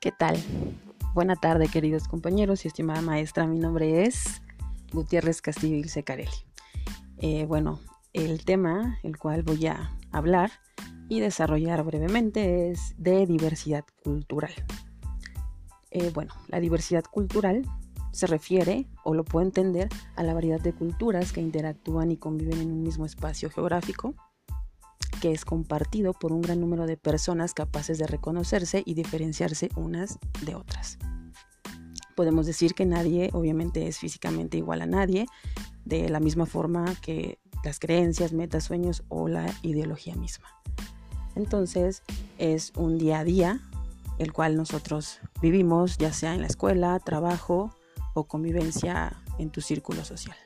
¿Qué tal? Buena tarde, queridos compañeros y estimada maestra. Mi nombre es Gutiérrez Castillo Ilse Carelli. Eh, bueno, el tema el cual voy a hablar y desarrollar brevemente es de diversidad cultural. Eh, bueno, la diversidad cultural se refiere o lo puedo entender a la variedad de culturas que interactúan y conviven en un mismo espacio geográfico que es compartido por un gran número de personas capaces de reconocerse y diferenciarse unas de otras. Podemos decir que nadie obviamente es físicamente igual a nadie, de la misma forma que las creencias, metas, sueños o la ideología misma. Entonces es un día a día el cual nosotros vivimos, ya sea en la escuela, trabajo o convivencia en tu círculo social.